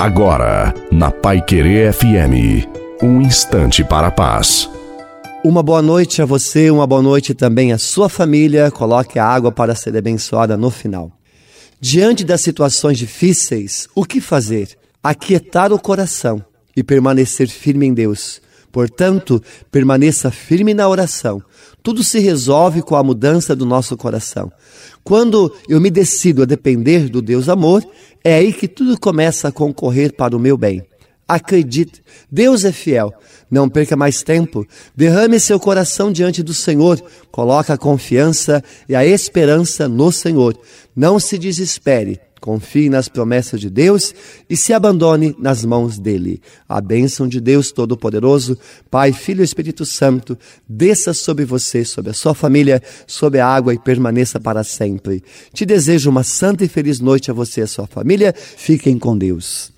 Agora, na Pai Querer FM, um instante para a paz. Uma boa noite a você, uma boa noite também à sua família. Coloque a água para ser abençoada no final. Diante das situações difíceis, o que fazer? Aquietar o coração e permanecer firme em Deus. Portanto, permaneça firme na oração. Tudo se resolve com a mudança do nosso coração. Quando eu me decido a depender do Deus amor, é aí que tudo começa a concorrer para o meu bem. Acredite, Deus é fiel. Não perca mais tempo. Derrame seu coração diante do Senhor. Coloque a confiança e a esperança no Senhor. Não se desespere. Confie nas promessas de Deus e se abandone nas mãos dele. A bênção de Deus Todo-Poderoso, Pai, Filho e Espírito Santo, desça sobre você, sobre a sua família, sobre a água e permaneça para sempre. Te desejo uma santa e feliz noite a você e a sua família. Fiquem com Deus.